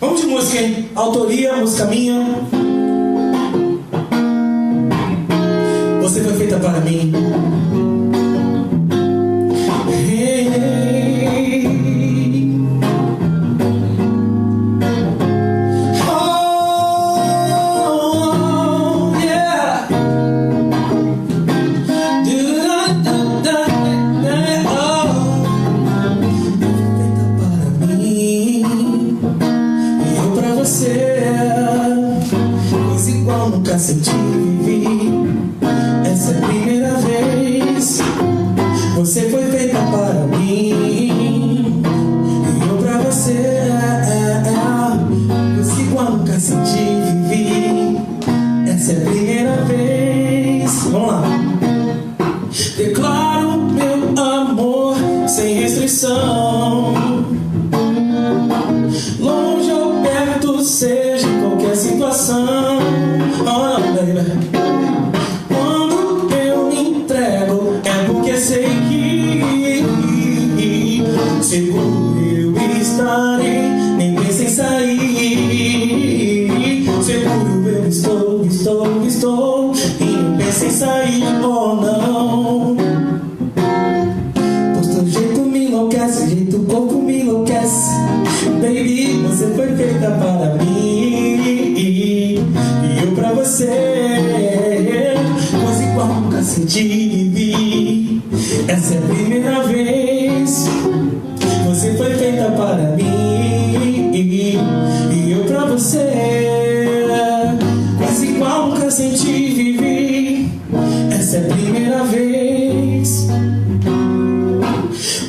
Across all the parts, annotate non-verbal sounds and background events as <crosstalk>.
Vamos de música, hein? Autoria, música minha. Você foi feita para mim. graça de essa é primeira vez. Você foi feita para mim e eu para você. É, é, senti vivi. essa é a primeira vez. Vamos lá. Declaro meu amor sem restrição. Longe ou perto, seja qualquer situação. Senti, essa é a primeira vez. Você foi feita para mim. E eu pra você. Quase igual nunca senti vivi, Essa é a primeira vez.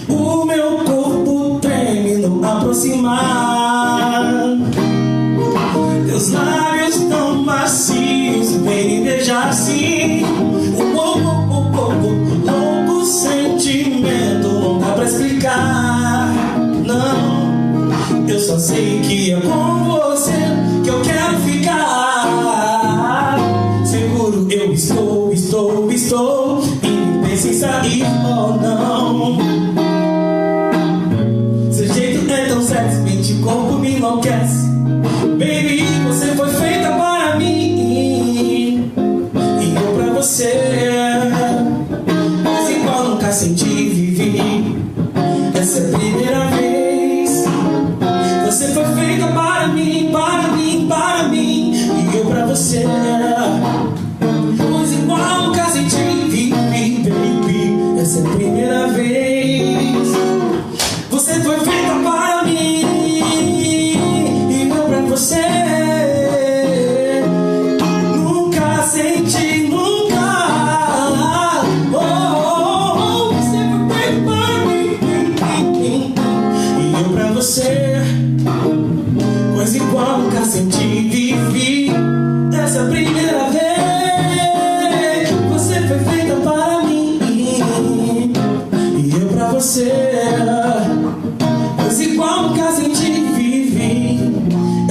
O meu corpo treme no aproximar. Deus lá won't guess.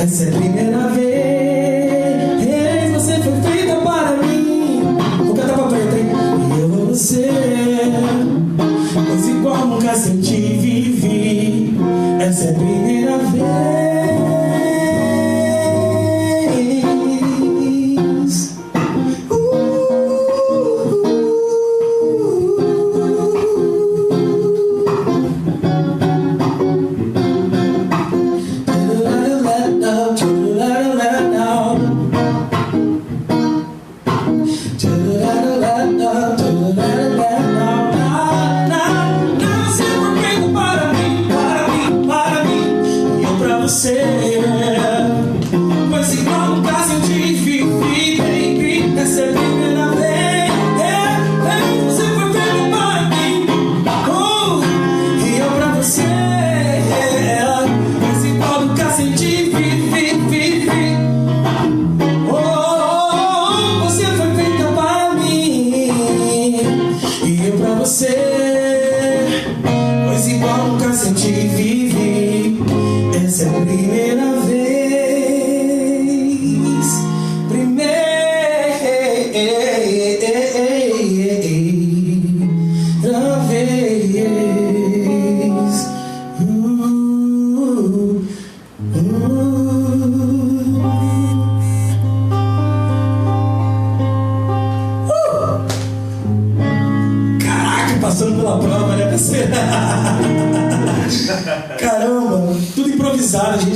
Essa é a vez. Pela prova, né? <laughs> Caramba, tudo improvisado, a gente